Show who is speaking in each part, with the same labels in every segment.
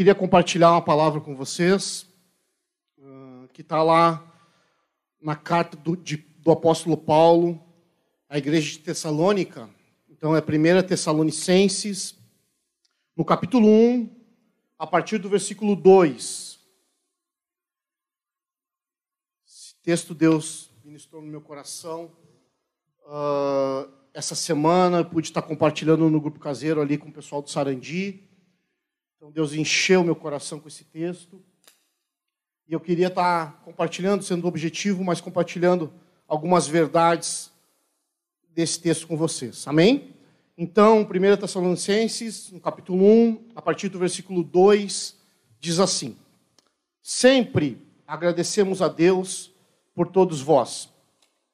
Speaker 1: queria compartilhar uma palavra com vocês, uh, que está lá na carta do, de, do apóstolo Paulo à igreja de Tessalônica. Então, é 1 Tessalonicenses, no capítulo 1, a partir do versículo 2. Esse texto Deus ministrou no meu coração. Uh, essa semana pude estar compartilhando no grupo caseiro ali com o pessoal do Sarandi. Então Deus encheu meu coração com esse texto. E eu queria estar compartilhando, sendo objetivo, mas compartilhando algumas verdades desse texto com vocês. Amém? Então, 1 Tessalonicenses, no capítulo 1, a partir do versículo 2, diz assim: Sempre agradecemos a Deus por todos vós,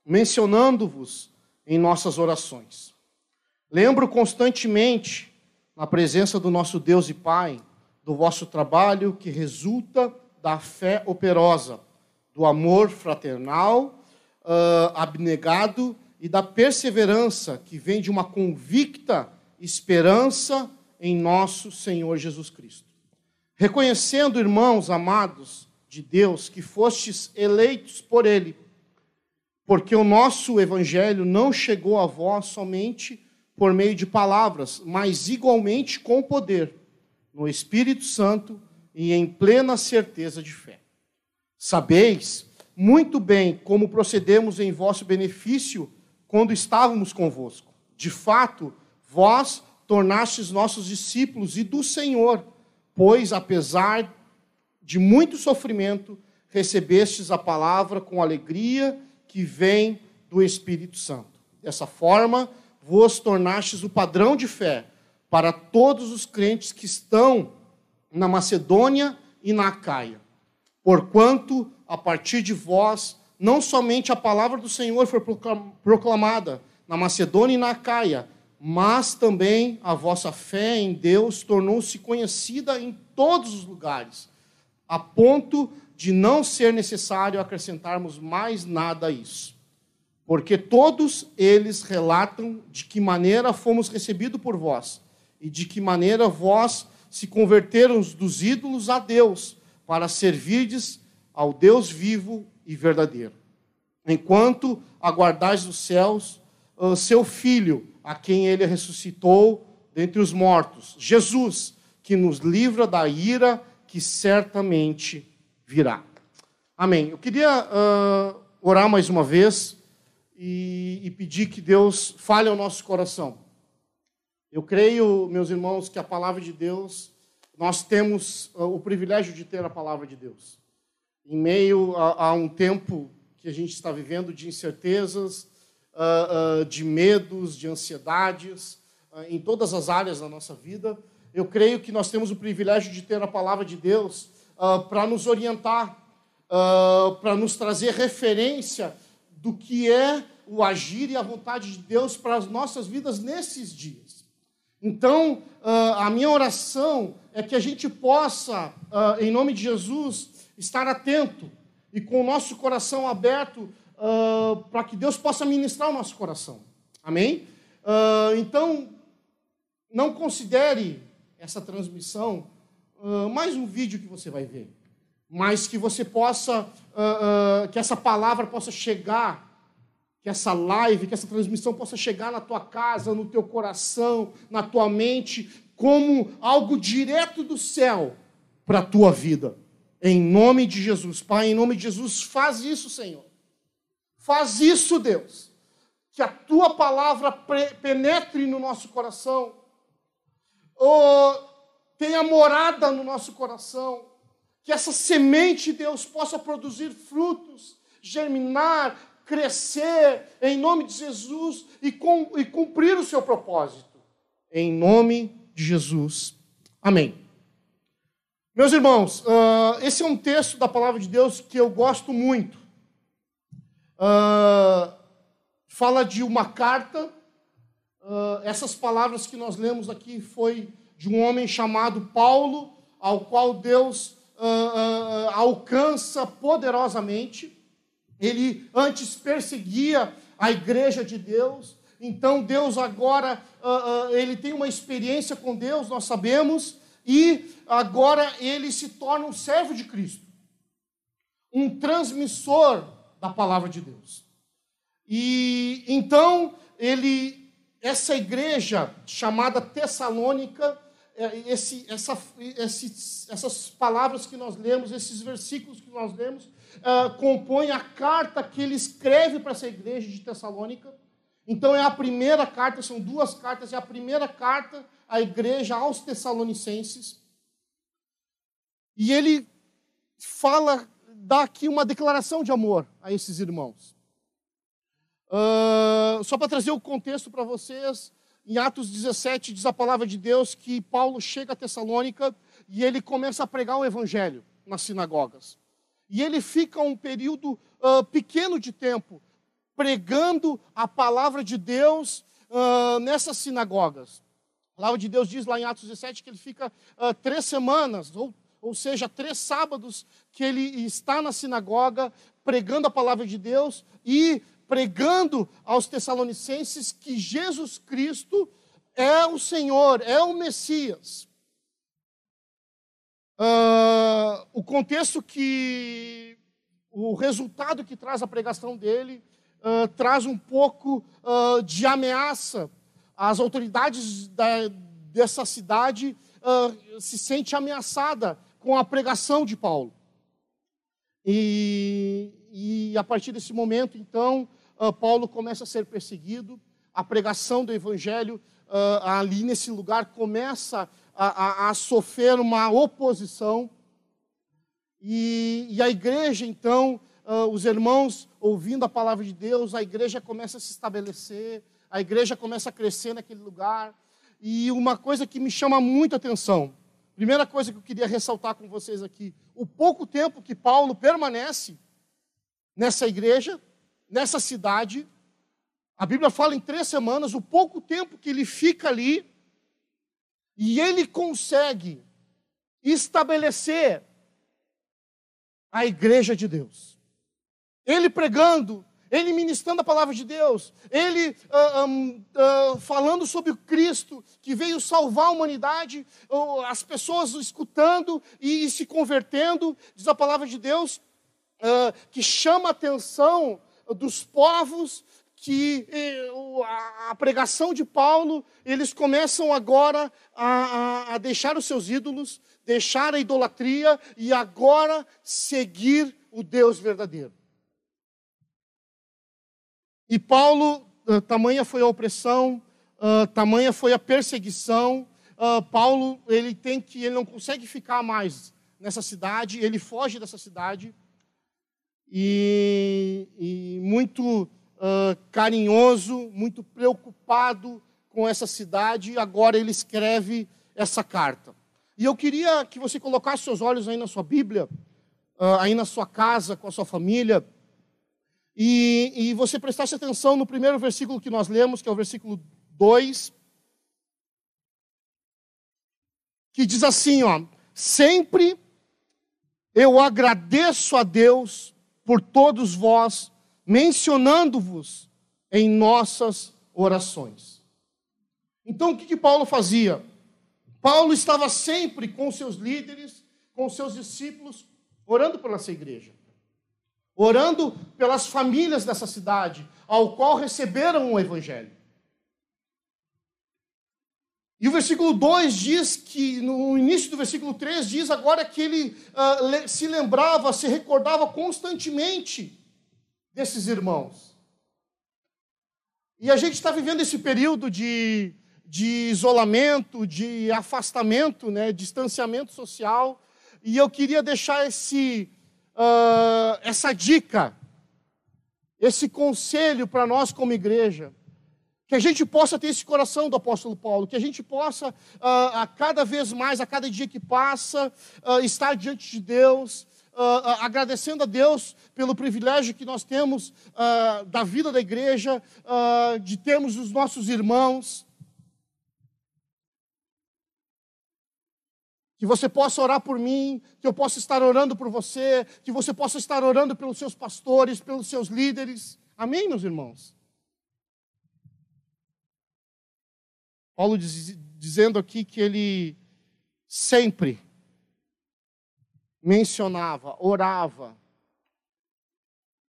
Speaker 1: mencionando-vos em nossas orações. Lembro constantemente, na presença do nosso Deus e Pai, do vosso trabalho que resulta da fé operosa, do amor fraternal, uh, abnegado e da perseverança que vem de uma convicta esperança em nosso Senhor Jesus Cristo. Reconhecendo, irmãos amados de Deus, que fostes eleitos por Ele porque o nosso evangelho não chegou a vós somente por meio de palavras, mas igualmente com poder, no Espírito Santo e em plena certeza de fé. Sabeis muito bem como procedemos em vosso benefício quando estávamos convosco. De fato, vós tornastes nossos discípulos e do Senhor, pois, apesar de muito sofrimento, recebestes a palavra com alegria que vem do Espírito Santo. Dessa forma, vos tornastes o padrão de fé para todos os crentes que estão na Macedônia e na Acaia. Porquanto, a partir de vós, não somente a palavra do Senhor foi proclamada na Macedônia e na Acaia, mas também a vossa fé em Deus tornou-se conhecida em todos os lugares, a ponto de não ser necessário acrescentarmos mais nada a isso. Porque todos eles relatam de que maneira fomos recebidos por vós e de que maneira vós se converteram dos ídolos a Deus para servirdes ao Deus vivo e verdadeiro. Enquanto aguardais os céus, ah, seu filho, a quem ele ressuscitou dentre os mortos, Jesus, que nos livra da ira que certamente virá. Amém. Eu queria uh, orar mais uma vez e, e pedir que Deus fale ao nosso coração. Eu creio, meus irmãos, que a palavra de Deus, nós temos uh, o privilégio de ter a palavra de Deus. Em meio a, a um tempo que a gente está vivendo de incertezas, uh, uh, de medos, de ansiedades, em todas as áreas da nossa vida, eu creio que nós temos o privilégio de ter a palavra de Deus uh, para nos orientar, uh, para nos trazer referência do que é o agir e a vontade de Deus para as nossas vidas nesses dias. Então, uh, a minha oração é que a gente possa, em nome de Jesus, estar atento e com o nosso coração aberto para que Deus possa ministrar o nosso coração. Amém? então, não considere essa transmissão mais um vídeo que você vai ver, mas que você possa, uh, uh, que essa palavra possa chegar, que essa live, que essa transmissão possa chegar na tua casa, no teu coração, na tua mente, como algo direto do céu para a tua vida. Em nome de Jesus. Pai, em nome de Jesus, faz isso, Senhor. Faz isso, Deus. Que a tua palavra penetre no nosso coração. Oh, tenha morada no nosso coração, que essa semente, Deus, possa produzir frutos, germinar, crescer, em nome de Jesus e, com, e cumprir o seu propósito. Em nome de Jesus. Amém. Meus irmãos, uh, esse é um texto da palavra de Deus que eu gosto muito. Uh, fala de uma carta. Uh, essas palavras que nós lemos aqui foi de um homem chamado Paulo, ao qual Deus uh, alcança poderosamente. Ele antes perseguia a igreja de Deus, então Deus agora uh, ele tem uma experiência com Deus, nós sabemos, e agora ele se torna um servo de Cristo, um transmissor da palavra de Deus. E então ele, essa igreja chamada Tessalônica, esse, essa, esse, essas palavras que nós lemos, esses versículos que nós lemos, uh, compõem a carta que ele escreve para essa igreja de Tessalônica. Então é a primeira carta, são duas cartas, é a primeira carta à igreja aos Tessalonicenses. E ele fala, dá aqui uma declaração de amor a esses irmãos. Uh, só para trazer o contexto para vocês, em Atos 17 diz a palavra de Deus que Paulo chega a Tessalônica e ele começa a pregar o evangelho nas sinagogas. E ele fica um período uh, pequeno de tempo pregando a palavra de Deus uh, nessas sinagogas. A palavra de Deus diz lá em Atos 17 que ele fica uh, três semanas, ou, ou seja, três sábados, que ele está na sinagoga pregando a palavra de Deus e pregando aos Tessalonicenses que Jesus Cristo é o Senhor, é o Messias. Uh, o contexto que. O resultado que traz a pregação dele uh, traz um pouco uh, de ameaça. As autoridades da, dessa cidade se sentem ameaçada com a pregação de Paulo. E, e a partir desse momento, então, uh, Paulo começa a ser perseguido, a pregação do evangelho uh, ali nesse lugar começa a, a, a sofrer uma oposição. E, e, a igreja, então, uh, os irmãos ouvindo a palavra de Deus, a igreja começa a se estabelecer, a igreja começa a crescer naquele lugar. E uma coisa que me chama muita atenção, primeira coisa que eu queria ressaltar com vocês aqui, o pouco tempo que Paulo permanece nessa igreja, nessa cidade. A Bíblia fala em três semanas, o pouco tempo que ele fica ali, e ele consegue estabelecer a igreja de Deus. Ele pregando, ele ministrando a palavra de Deus, ele uh, um, uh, falando sobre o Cristo que veio salvar a humanidade, as pessoas escutando e, se convertendo, diz a palavra de Deus, que chama a atenção dos povos que a pregação de Paulo, eles começam agora a, a, a, deixar os seus ídolos, deixar a idolatria e agora seguir o Deus verdadeiro. E Paulo, uh, tamanha foi a opressão, uh, tamanha foi a perseguição. Uh, Paulo, ele tem que, ele não consegue ficar mais nessa cidade, ele foge dessa cidade e, e muito uh, carinhoso, muito preocupado com essa cidade, agora ele escreve essa carta. E eu queria que você colocasse seus olhos aí na sua Bíblia, aí na sua casa, com a sua família, e, e você prestasse atenção no primeiro versículo que nós lemos, que é o versículo 2, que diz assim, ó, sempre eu agradeço a Deus por todos vós, mencionando-vos em nossas orações. Então, o que, que Paulo fazia? Paulo estava sempre com seus líderes, com seus discípulos, orando pela sua igreja, orando pelas famílias dessa cidade, ao qual receberam o Evangelho. E o versículo 2 diz que, no início do versículo 3, diz agora que ele uh, se lembrava, se recordava constantemente desses irmãos. E a gente está vivendo esse período de, de isolamento, de afastamento, né, distanciamento social, e eu queria deixar esse, uh, essa dica, esse conselho para nós como igreja que a gente possa ter esse coração do apóstolo Paulo, que a gente possa, uh, a cada vez mais, a cada dia que passa, uh, estar diante de Deus, uh, agradecendo a Deus pelo privilégio que nós temos da vida da igreja, de termos os nossos irmãos. Que você possa orar por mim, que eu possa estar orando por você, que você possa estar orando pelos seus pastores, pelos seus líderes. Amém, meus irmãos? Paulo diz, dizendo aqui que ele sempre mencionava, orava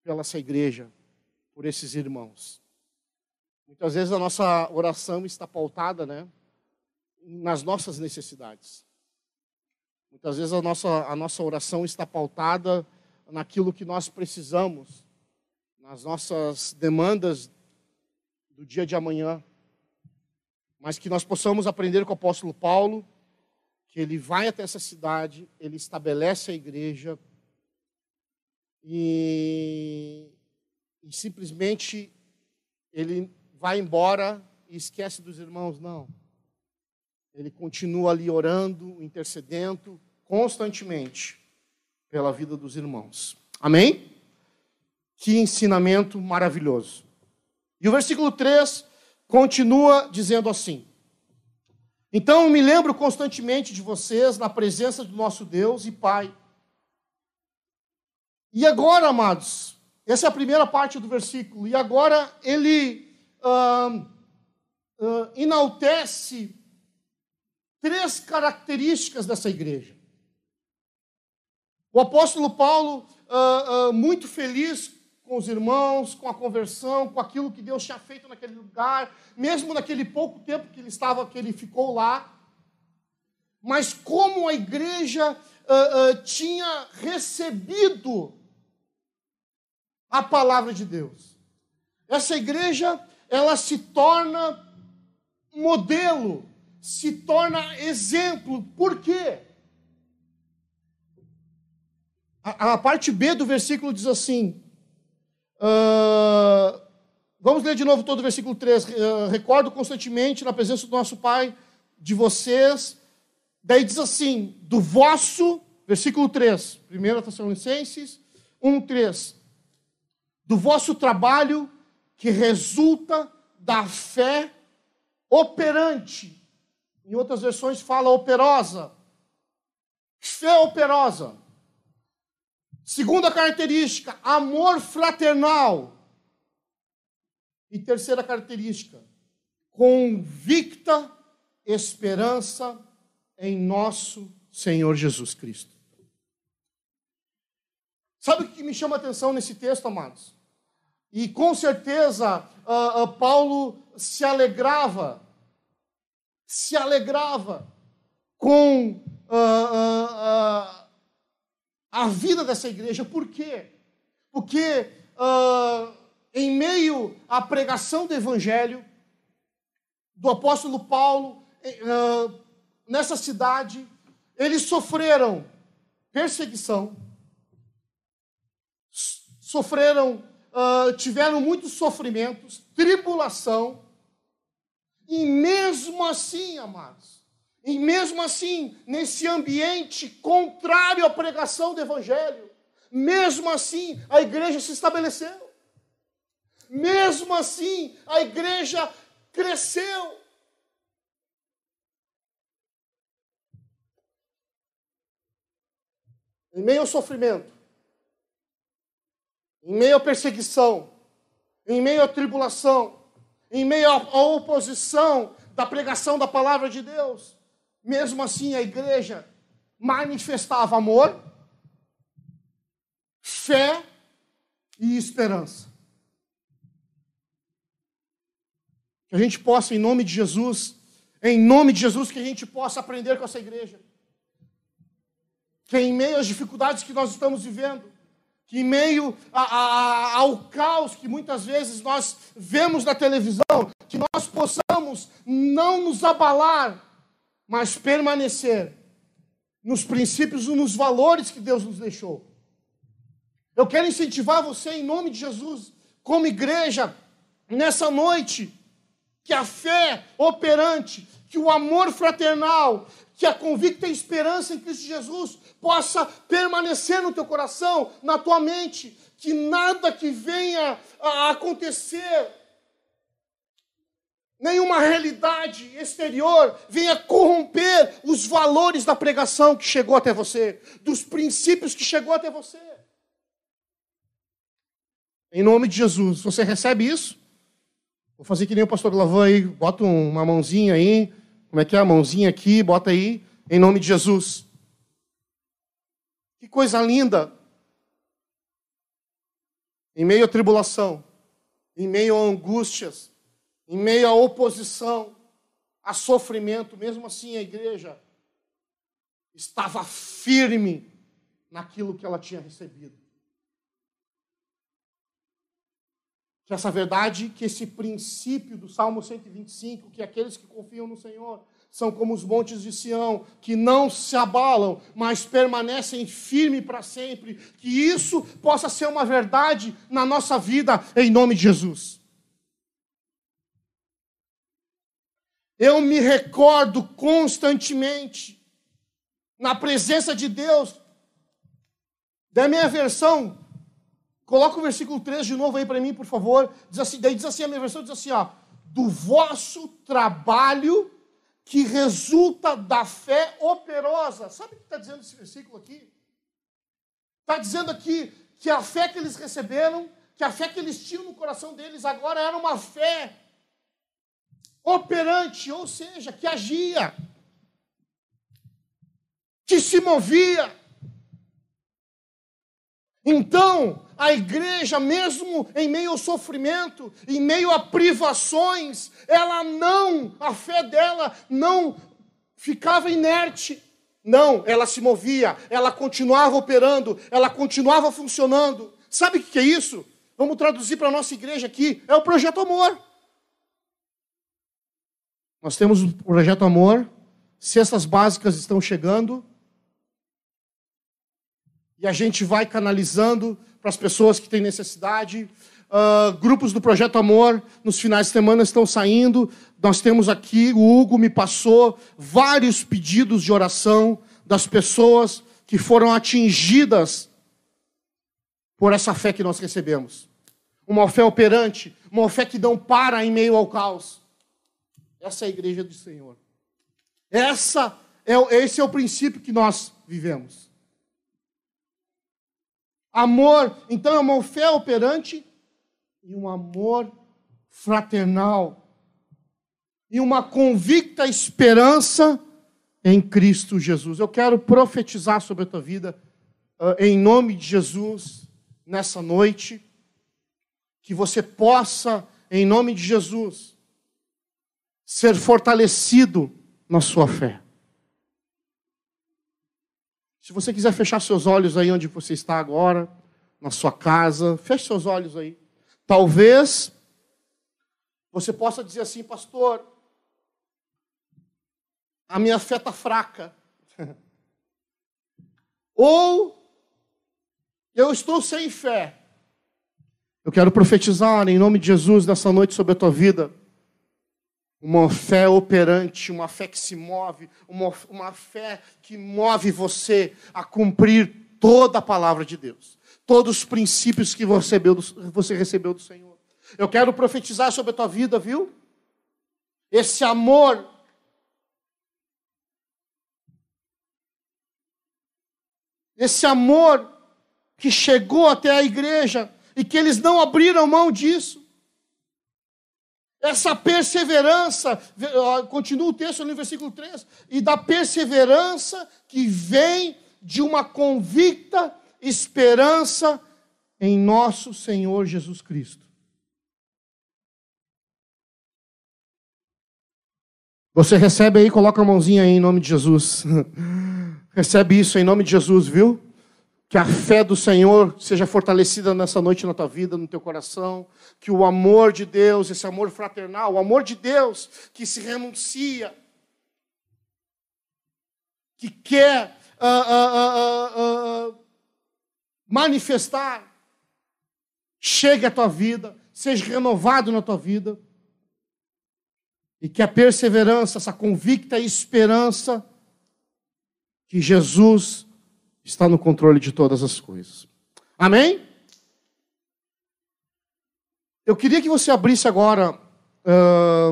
Speaker 1: pela essa igreja, por esses irmãos. Muitas vezes a nossa oração está pautada, né, nas nossas necessidades. Muitas vezes a nossa, a nossa oração está pautada naquilo que nós precisamos, nas nossas demandas do dia de amanhã. Mas que nós possamos aprender com o apóstolo Paulo, que ele vai até essa cidade, ele estabelece a igreja e, e simplesmente ele vai embora e esquece dos irmãos. Não. Ele continua ali orando, intercedendo constantemente pela vida dos irmãos. Amém? Que ensinamento maravilhoso. E o versículo 3 continua dizendo assim: Então me lembro constantemente de vocês na presença do nosso Deus e Pai. E agora, amados, essa é a primeira parte do versículo, e agora ele uh, uh, enaltece três características dessa igreja. O apóstolo Paulo, uh, uh, muito feliz com os irmãos, com a conversão, com aquilo que Deus tinha feito naquele lugar, mesmo naquele pouco tempo que ele estava, que ele ficou lá, mas como a igreja uh, tinha recebido a palavra de Deus. Essa igreja, ela se torna modelo se torna exemplo. Por quê? A, a parte B do versículo diz assim. Uh, vamos ler de novo todo o versículo 3. Uh, ah, recordo constantemente na presença do nosso Pai, de vocês. Daí diz assim: do vosso, versículo 3, 1 Tessalonicenses 1, 3. Do vosso trabalho que resulta da fé operante em outras versões fala operosa. Fé operosa. Segunda característica, amor fraternal. E terceira característica, convicta esperança em nosso Senhor Jesus Cristo. Sabe o que me chama a atenção nesse texto, amados? E com certeza uh, uh, Paulo se alegrava se alegrava com uh, a vida dessa igreja. Por quê? Porque em meio à pregação do evangelho do apóstolo Paulo nessa cidade, eles sofreram perseguição, sofreram, tiveram muitos sofrimentos, tribulação, e mesmo assim, amados, e mesmo assim, nesse ambiente contrário à pregação do Evangelho, mesmo assim, a igreja se estabeleceu. Mesmo assim, a igreja cresceu. Em meio ao sofrimento, em meio à perseguição, em meio à tribulação, em meio à oposição da pregação da palavra de Deus. Mesmo assim, a igreja manifestava amor, fé e esperança. Que a gente possa, em nome de Jesus, em nome de Jesus, que a gente possa aprender com essa igreja. Que em meio às dificuldades que nós estamos vivendo, que em meio a, a, ao caos que muitas vezes nós vemos na televisão, que nós possamos não nos abalar, mas permanecer nos princípios e nos valores que Deus nos deixou. Eu quero incentivar você, em nome de Jesus, como igreja, nessa noite, que a fé operante, que o amor fraternal, que a convicta esperança em Cristo Jesus possa permanecer no teu coração, na tua mente, que nada que venha a acontecer, nenhuma realidade exterior venha corromper os valores da pregação que chegou até você, dos princípios que chegou até você. Em nome de Jesus, você recebe isso? Vou fazer que nem o pastor Lavan aí, bota uma mãozinha aí, como é que é a mãozinha aqui, bota aí. em nome de Jesus. Que coisa linda! Em meio à tribulação, em meio a angústias, em meio à oposição, a sofrimento, mesmo assim a igreja estava firme naquilo que ela tinha recebido. Que essa verdade, que esse princípio do Salmo 125, que aqueles que confiam no Senhor são como os montes de Sião, que não se abalam, mas permanecem firmes para sempre, que isso possa ser uma verdade na nossa vida, em nome de Jesus. Eu me recordo constantemente, na presença de Deus, da minha versão, coloca o versículo 3 de novo aí para mim, por favor. Diz assim, daí diz assim, a minha versão diz assim, ó, do vosso trabalho que resulta da fé operosa. Sabe o que está dizendo esse versículo aqui? Está dizendo aqui que a fé que eles receberam, que a fé que eles tinham no coração deles agora era uma fé operante, ou seja, que agia, que se movia. Então, a igreja, mesmo em meio ao sofrimento, em meio a privações, ela não, a fé dela não ficava inerte. Não, ela se movia, ela continuava operando, ela continuava funcionando. Sabe o que é isso? Vamos traduzir para a nossa igreja aqui: é o projeto Amor. Nós temos o projeto Amor, cestas básicas estão chegando, e a gente vai canalizando para as pessoas que têm necessidade. Uh, grupos do Projeto Amor nos finais de semana estão saindo. Nós temos aqui, o Hugo me passou vários pedidos de oração das pessoas que foram atingidas por essa fé que nós recebemos. Uma fé operante, uma fé que não para em meio ao caos. Essa é a igreja do Senhor. Essa é, esse é o princípio que nós vivemos. Amor, então é uma fé operante e um amor fraternal. E uma convicta esperança em Cristo Jesus. Eu quero profetizar sobre a tua vida, uh, em nome de Jesus, nessa noite, que você possa, em nome de Jesus, ser fortalecido na sua fé. Se você quiser fechar seus olhos aí onde você está agora, na sua casa, feche seus olhos aí. Talvez você possa dizer assim, pastor, a minha fé está fraca. Ou eu estou sem fé. Eu quero profetizar em nome de Jesus nessa noite sobre a tua vida uma fé operante, uma fé que se move, uma, uma fé que move você a cumprir toda a palavra de Deus, todos os princípios que você recebeu do, você recebeu do Senhor. Eu quero profetizar sobre a tua vida, viu? Esse amor. Esse amor que chegou até a igreja e que eles não abriram mão disso. Essa perseverança, continua o texto no versículo 3, e da perseverança que vem de uma convicta esperança em nosso Senhor Jesus Cristo. Você recebe aí, coloca a mãozinha aí em nome de Jesus. recebe isso em nome de Jesus, viu? Que a fé do Senhor seja fortalecida nessa noite na tua vida, no teu coração. Que o amor de Deus, esse amor fraternal, o amor de Deus que se renuncia, que quer uh, uh, uh, manifestar, chegue à tua vida, seja renovado na tua vida. E que a perseverança, essa convicta esperança, que Jesus está no controle de todas as coisas. Amém? Eu queria que você abrisse agora uh,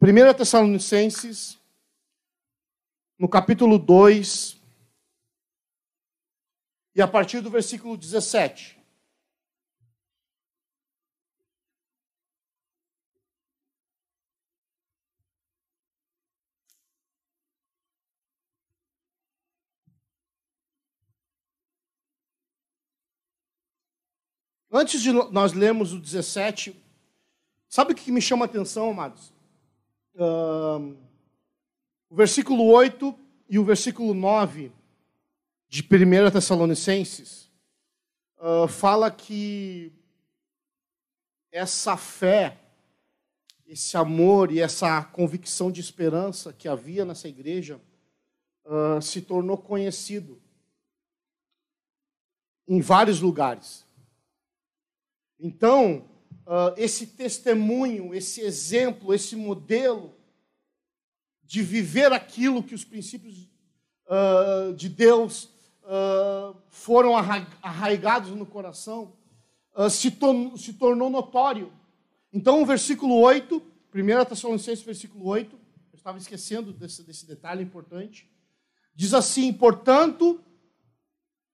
Speaker 1: 1 Tessalonicenses, no capítulo 2, e a partir do versículo 17. Antes de nós lermos o 17, sabe o que me chama a atenção, amados? Uh, o versículo 8 e o versículo 9 de 1 Tessalonicenses uh, fala que essa fé, esse amor e essa convicção de esperança que havia nessa igreja uh, se tornou conhecido em vários lugares. Então, uh, esse testemunho, esse exemplo, esse modelo de viver aquilo que os princípios uh, de Deus foram arraigados no coração, se tornou notório. Então, o versículo 8, 1 Tessalonicenses, versículo 8, eu estava esquecendo desse, desse detalhe importante, diz assim: Portanto,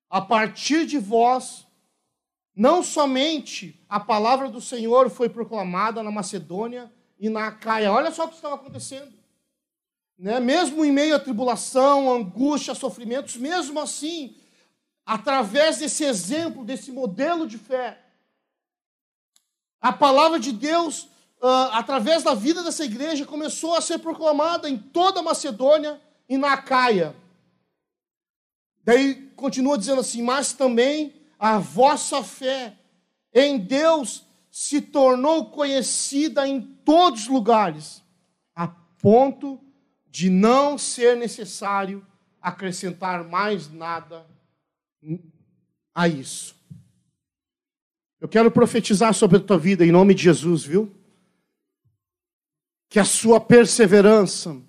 Speaker 1: a partir de vós, não somente a palavra do Senhor foi proclamada na Macedônia e na Acaia. Olha só o que estava acontecendo. Né? Mesmo em meio à tribulação, angústia, sofrimentos, mesmo assim, através desse exemplo, desse modelo de fé, a palavra de Deus, uh, através da vida dessa igreja, começou a ser proclamada em toda a Macedônia e na Acaia. Daí continua dizendo assim: Mas também a vossa fé em Deus se tornou conhecida em todos os lugares, a ponto de não ser necessário acrescentar mais nada a isso. Eu quero profetizar sobre a tua vida em nome de Jesus, viu? Que a sua perseverança,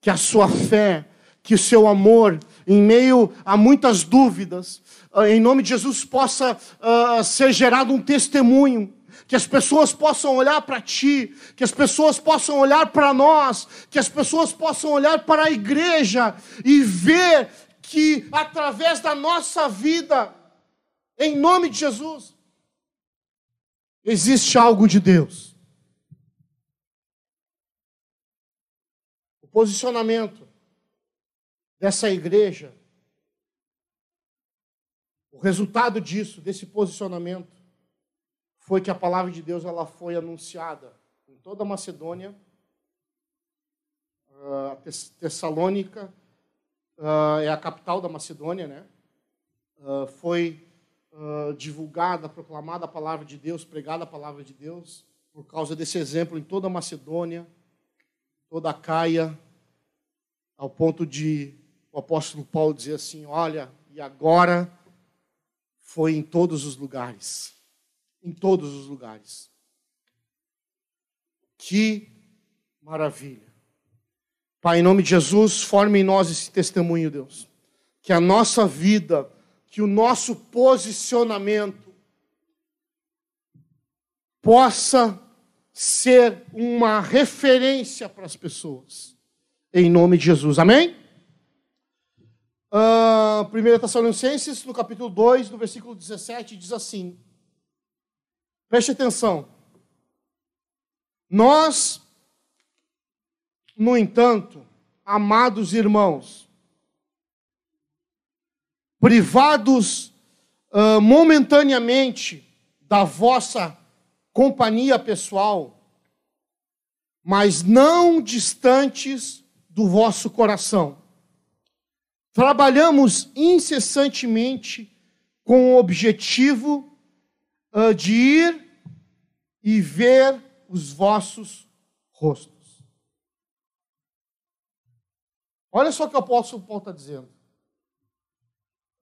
Speaker 1: que a sua fé, que o seu amor, em meio a muitas dúvidas, em nome de Jesus, possa uh, ser gerado um testemunho que as pessoas possam olhar para ti, que as pessoas possam olhar para nós, que as pessoas possam olhar para a igreja e ver que através da nossa vida, em nome de Jesus, existe algo de Deus. O posicionamento dessa igreja, o resultado disso, desse posicionamento, foi que a palavra de Deus ela foi anunciada em toda a Macedônia, a Tessalônica uh, é a capital da Macedônia, né? Uh, foi divulgada, proclamada a palavra de Deus, pregada a palavra de Deus, por causa desse exemplo em toda a Macedônia, toda a Caia, ao ponto de o apóstolo Paulo dizer assim: Olha, e agora foi em todos os lugares em todos os lugares. Que maravilha. Pai, em nome de Jesus, forme em nós esse testemunho, Deus. Que a nossa vida, que o nosso posicionamento possa ser uma referência para as pessoas. Em nome de Jesus. Amém? Uh, 1 Tessalonicenses, no capítulo 2, no versículo 17, diz assim: Preste atenção. Nós, no entanto, amados irmãos, privados uh, momentaneamente da vossa companhia pessoal, mas não distantes do vosso coração. Trabalhamos incessantemente com o objetivo uh, de ir e ver os vossos rostos. Olha só o que o apóstolo Paulo está dizendo.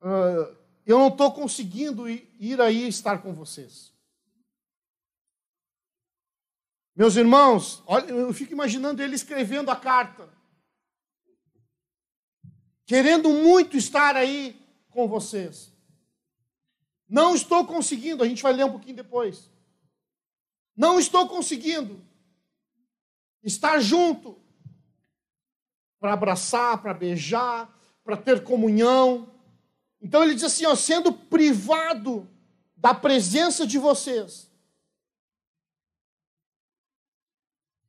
Speaker 1: Uh, eu não estou conseguindo ir aí estar com vocês. Meus irmãos, olha, eu fico imaginando ele escrevendo a carta, querendo muito estar aí com vocês. Não estou conseguindo, a gente vai ler um pouquinho depois. Não estou conseguindo estar junto para abraçar, para beijar, para ter comunhão. Então ele diz assim, ó, sendo privado da presença de vocês,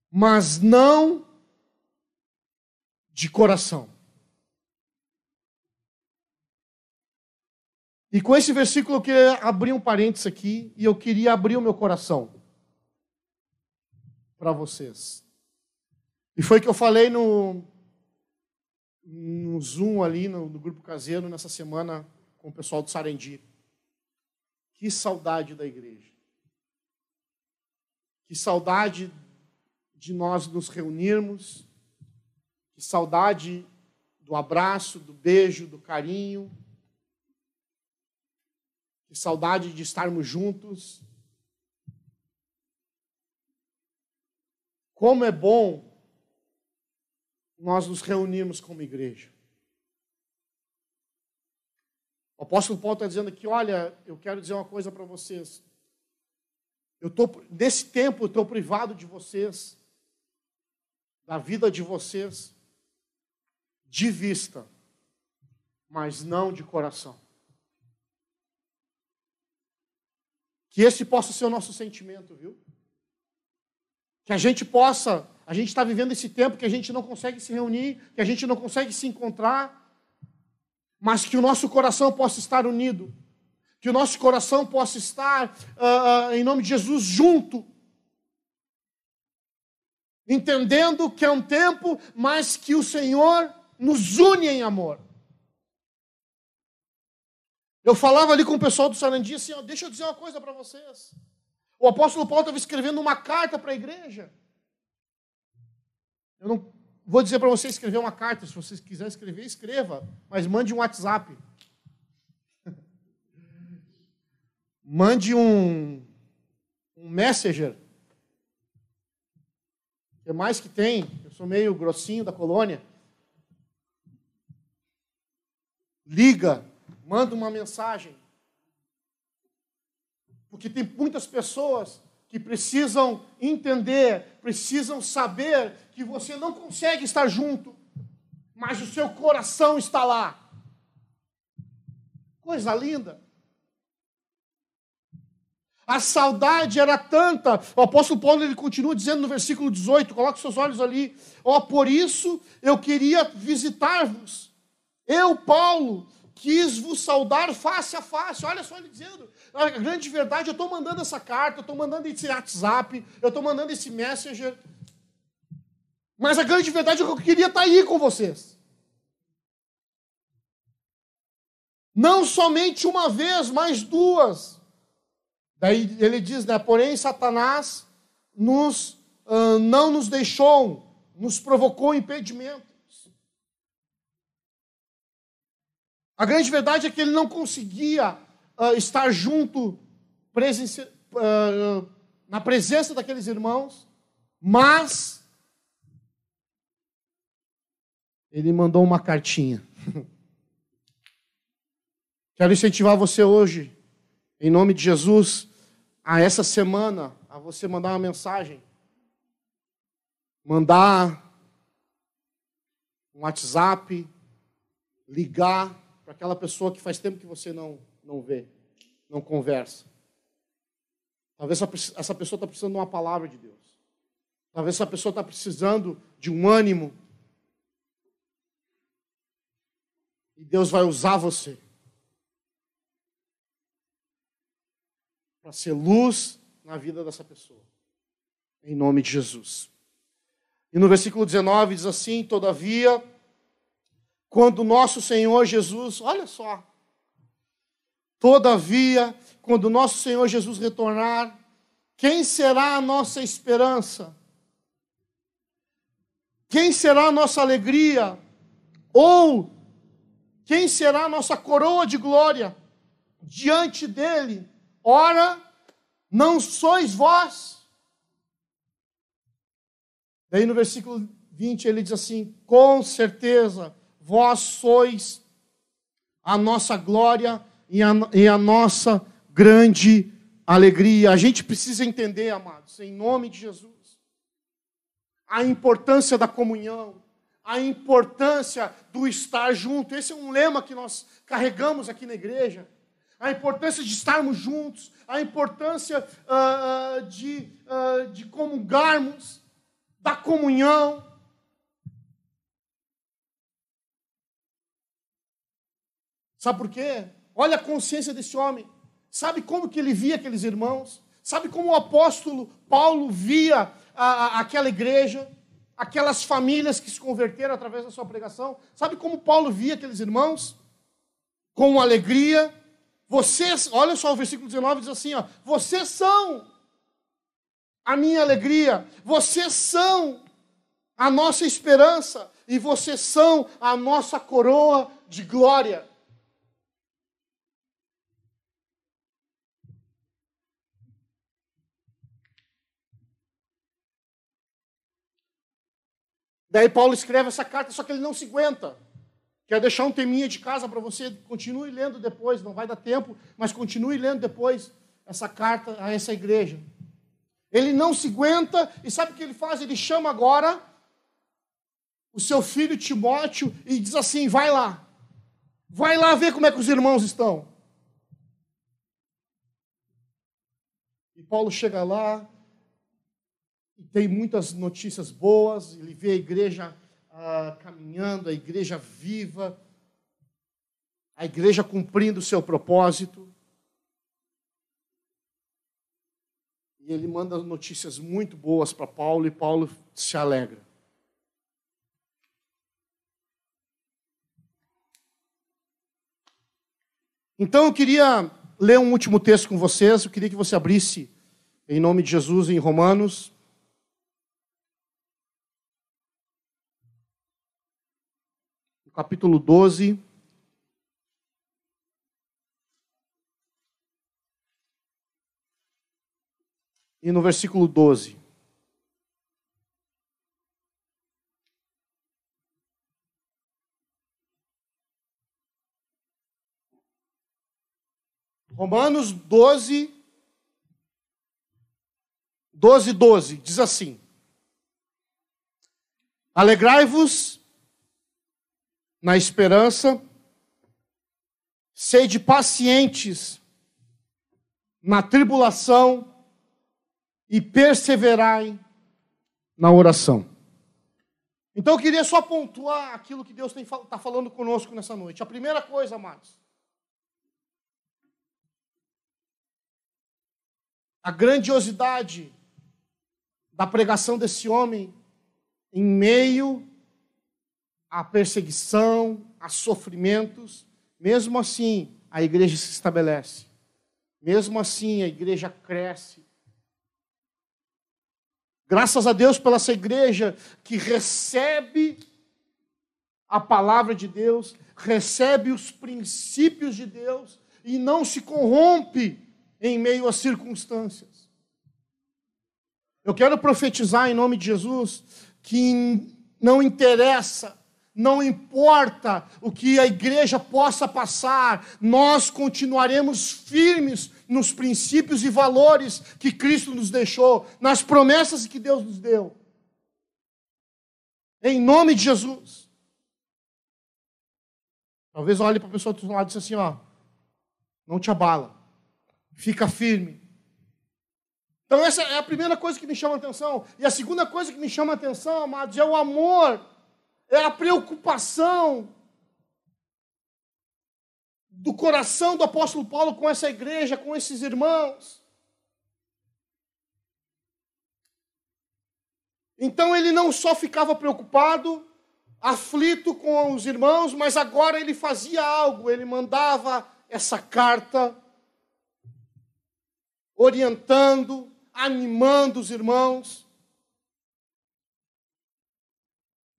Speaker 1: mas não de coração. E com esse versículo eu queria abrir um parênteses aqui e eu queria abrir o meu coração para vocês. E foi que eu falei no, no Zoom ali, no, no grupo caseiro, nessa semana com o pessoal do Sarendi. Que saudade da igreja. Que saudade de nós nos reunirmos. Que saudade do abraço, do beijo, do carinho. Saudade de estarmos juntos. Como é bom nós nos reunirmos como igreja. O apóstolo Paulo está dizendo aqui: olha, eu quero dizer uma coisa para vocês. Eu tô, nesse tempo eu estou privado de vocês, da vida de vocês, de vista, mas não de coração. Que esse possa ser o nosso sentimento, viu? Que a gente possa, a gente está vivendo esse tempo que a gente não consegue se reunir, que a gente não consegue se encontrar, mas que o nosso coração possa estar unido, que o nosso coração possa estar, uh, uh, em nome de Jesus, junto, entendendo que é um tempo, mas que o Senhor nos une em amor. Eu falava ali com o pessoal do Sarandi assim, ó, deixa eu dizer uma coisa para vocês. O apóstolo Paulo estava escrevendo uma carta para a igreja. Eu não Vou dizer para você escrever uma carta. Se você quiser escrever, escreva. Mas mande um WhatsApp. mande um, um Messenger. O que mais que tem? Eu sou meio grossinho da colônia. Liga, manda uma mensagem. Porque tem muitas pessoas que precisam entender, precisam saber que você não consegue estar junto, mas o seu coração está lá. Coisa linda. A saudade era tanta. O apóstolo Paulo ele continua dizendo no versículo 18, coloque seus olhos ali. Ó, oh, por isso eu queria visitar-vos. Eu, Paulo, quis vos saudar face a face. Olha só ele dizendo. A grande verdade, eu estou mandando essa carta, eu estou mandando esse WhatsApp, eu estou mandando esse Messenger. Mas a grande verdade é que eu queria estar tá aí com vocês. Não somente uma vez, mas duas. Daí ele diz, né? Porém, Satanás nos, uh, não nos deixou, nos provocou impedimento. A grande verdade é que ele não conseguia uh, estar junto, presença, uh, na presença daqueles irmãos, mas ele mandou uma cartinha. Quero incentivar você hoje, em nome de Jesus, a essa semana, a você mandar uma mensagem, mandar um WhatsApp, ligar para aquela pessoa que faz tempo que você não, não vê, não conversa. Talvez essa pessoa está precisando de uma palavra de Deus. Talvez essa pessoa está precisando de um ânimo. E Deus vai usar você para ser luz na vida dessa pessoa. Em nome de Jesus. E no versículo 19 diz assim: Todavia quando nosso Senhor Jesus, olha só, todavia, quando nosso Senhor Jesus retornar, quem será a nossa esperança? Quem será a nossa alegria? Ou quem será a nossa coroa de glória diante dele? Ora, não sois vós. Daí no versículo 20 ele diz assim: com certeza vós sois a nossa glória e a, e a nossa grande alegria. A gente precisa entender, amados, em nome de Jesus, a importância da comunhão, a importância do estar junto. Esse é um lema que nós carregamos aqui na igreja. A importância de estarmos juntos, a importância uh, de, uh, de comungarmos, da comunhão. Sabe por quê? Olha a consciência desse homem. Sabe como que ele via aqueles irmãos? Sabe como o apóstolo Paulo via a, a, aquela igreja, aquelas famílias que se converteram através da sua pregação? Sabe como Paulo via aqueles irmãos? Com alegria. Vocês, olha só o versículo 19 diz assim, ó, vocês são a minha alegria, vocês são a nossa esperança e vocês são a nossa coroa de glória. Daí Paulo escreve essa carta, só que ele não se aguenta. Quer deixar um teminha de casa para você, continue lendo depois, não vai dar tempo, mas continue lendo depois essa carta a essa igreja. Ele não se aguenta, e sabe o que ele faz? Ele chama agora o seu filho Timóteo e diz assim: vai lá, vai lá ver como é que os irmãos estão. E Paulo chega lá, e tem muitas notícias boas, ele vê a igreja ah, caminhando, a igreja viva, a igreja cumprindo o seu propósito. E ele manda notícias muito boas para Paulo e Paulo se alegra. Então eu queria ler um último texto com vocês, eu queria que você abrisse, em nome de Jesus, em Romanos, capítulo 12. E no versículo 12. Romanos 12, 12, 12, diz assim: Alegrai-vos na esperança, sede pacientes na tribulação e perseverai na oração. Então eu queria só pontuar aquilo que Deus está falando conosco nessa noite. A primeira coisa, amados, a grandiosidade da pregação desse homem em meio à perseguição, a sofrimentos, mesmo assim a igreja se estabelece. Mesmo assim a igreja cresce. Graças a Deus pela essa igreja que recebe a palavra de Deus, recebe os princípios de Deus e não se corrompe em meio às circunstâncias. Eu quero profetizar em nome de Jesus que não interessa não importa o que a igreja possa passar, nós continuaremos firmes nos princípios e valores que Cristo nos deixou, nas promessas que Deus nos deu. Em nome de Jesus. Talvez olhe para a pessoa do outro lado e diz assim: ó, não te abala, fica firme. Então, essa é a primeira coisa que me chama a atenção. E a segunda coisa que me chama a atenção, amados, é o amor é a preocupação do coração do apóstolo Paulo com essa igreja, com esses irmãos. Então ele não só ficava preocupado, aflito com os irmãos, mas agora ele fazia algo, ele mandava essa carta orientando, animando os irmãos.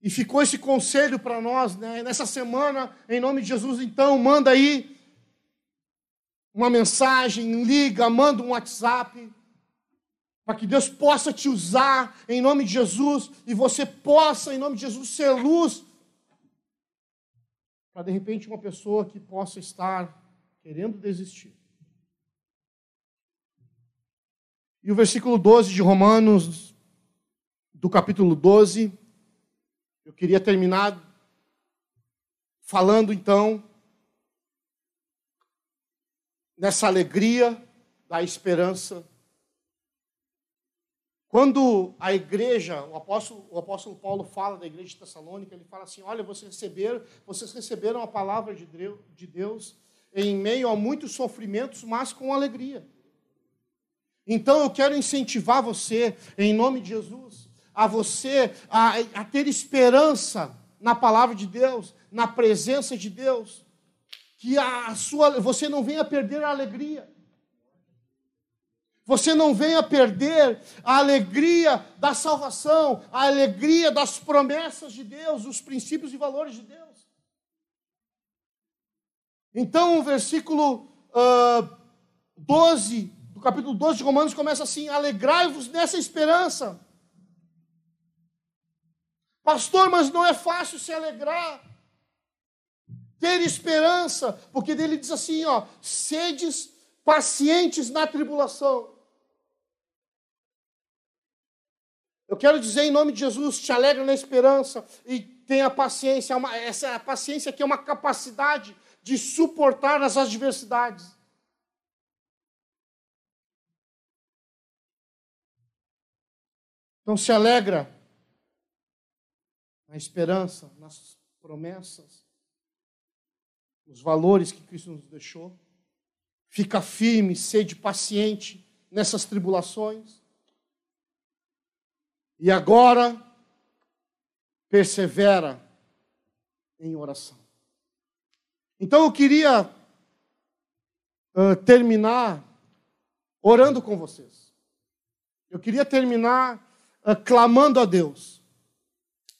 Speaker 1: E ficou esse conselho para nós, né? Nessa semana, em nome de Jesus, então, manda aí uma mensagem, liga, manda um WhatsApp, para que Deus possa te usar em nome de Jesus e você possa, em nome de Jesus, ser luz para de repente uma pessoa que possa estar querendo desistir. E o versículo 12 de Romanos, do capítulo 12, eu queria terminar falando então nessa alegria da esperança. Quando a igreja, o apóstolo, o apóstolo Paulo fala da igreja de Tessalônica, ele fala assim: Olha, vocês receberam, vocês receberam a palavra de Deus em meio a muitos sofrimentos, mas com alegria. Então eu quero incentivar você, em nome de Jesus, a você a, a ter esperança na palavra de Deus, na presença de Deus, que a sua, você não venha perder a alegria. Você não venha perder a alegria da salvação, a alegria das promessas de Deus, os princípios e valores de Deus. Então, o versículo uh, 12, do capítulo 12 de Romanos, começa assim: Alegrai-vos nessa esperança. Pastor, mas não é fácil se alegrar, ter esperança, porque dele diz assim: ó, sedes pacientes na tribulação. Eu quero dizer em nome de Jesus, te alegra na esperança e tenha paciência. Essa paciência aqui é uma capacidade de suportar as adversidades. Então se alegra na esperança, nas promessas, nos valores que Cristo nos deixou. Fica firme, sede paciente nessas tribulações. E agora, persevera em oração. Então eu queria uh, terminar orando com vocês. Eu queria terminar uh, clamando a Deus.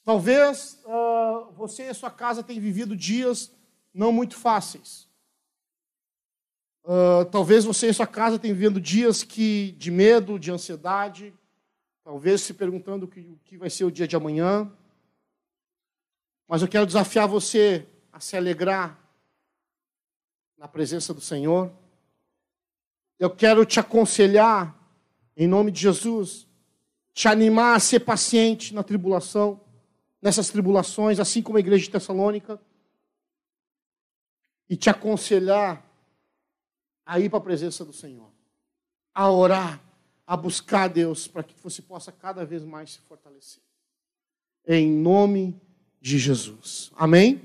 Speaker 1: Talvez uh, você e a sua casa tenham vivido dias não muito fáceis. talvez você e a sua casa tenham vivido dias que, de medo, de ansiedade, talvez se perguntando o que, o que vai ser o dia de amanhã. Mas eu quero desafiar você a se alegrar na presença do Senhor. Eu quero te aconselhar, em nome de Jesus, te animar a ser paciente na tribulação, nessas tribulações, assim como a igreja de Tessalônica, e te aconselhar a ir para a presença do Senhor, a orar a buscar a Deus para que você possa cada vez mais se fortalecer. Em nome de Jesus. Amém?